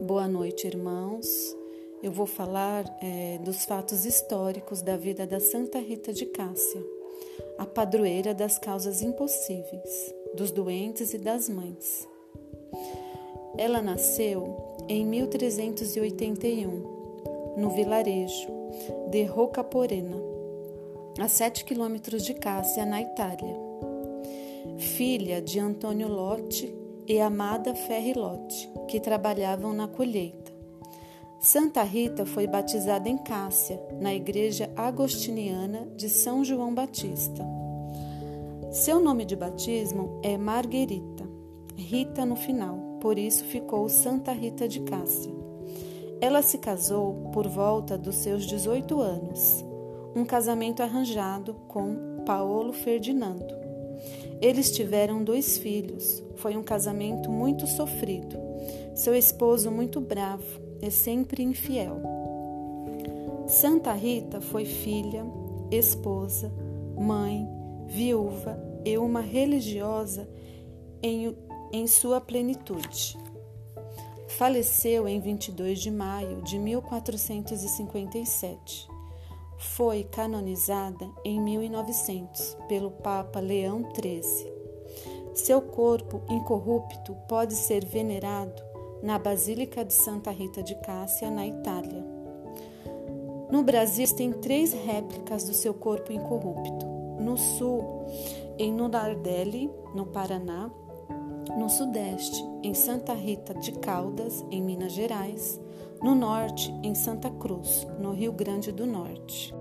Boa noite, irmãos. Eu vou falar é, dos fatos históricos da vida da Santa Rita de Cássia, a padroeira das causas impossíveis, dos doentes e das mães. Ela nasceu em 1381, no vilarejo de Rocaporena, a sete quilômetros de Cássia, na Itália. Filha de Antônio Lotte e Amada Ferri Lotte, que trabalhavam na colheita. Santa Rita foi batizada em Cássia, na igreja agostiniana de São João Batista. Seu nome de batismo é Marguerita, Rita no final, por isso ficou Santa Rita de Cássia. Ela se casou por volta dos seus 18 anos, um casamento arranjado com Paulo Ferdinando. Eles tiveram dois filhos. Foi um casamento muito sofrido. Seu esposo muito bravo e sempre infiel. Santa Rita foi filha, esposa, mãe, viúva e uma religiosa em, em sua plenitude. Faleceu em 22 de maio de 1457 foi canonizada em 1900 pelo Papa Leão XIII. Seu corpo incorrupto pode ser venerado na Basílica de Santa Rita de Cássia, na Itália. No Brasil, tem três réplicas do seu corpo incorrupto. No sul, em Nardelli, no Paraná, no sudeste, em Santa Rita de Caldas, em Minas Gerais, no norte, em Santa Cruz, no Rio Grande do Norte.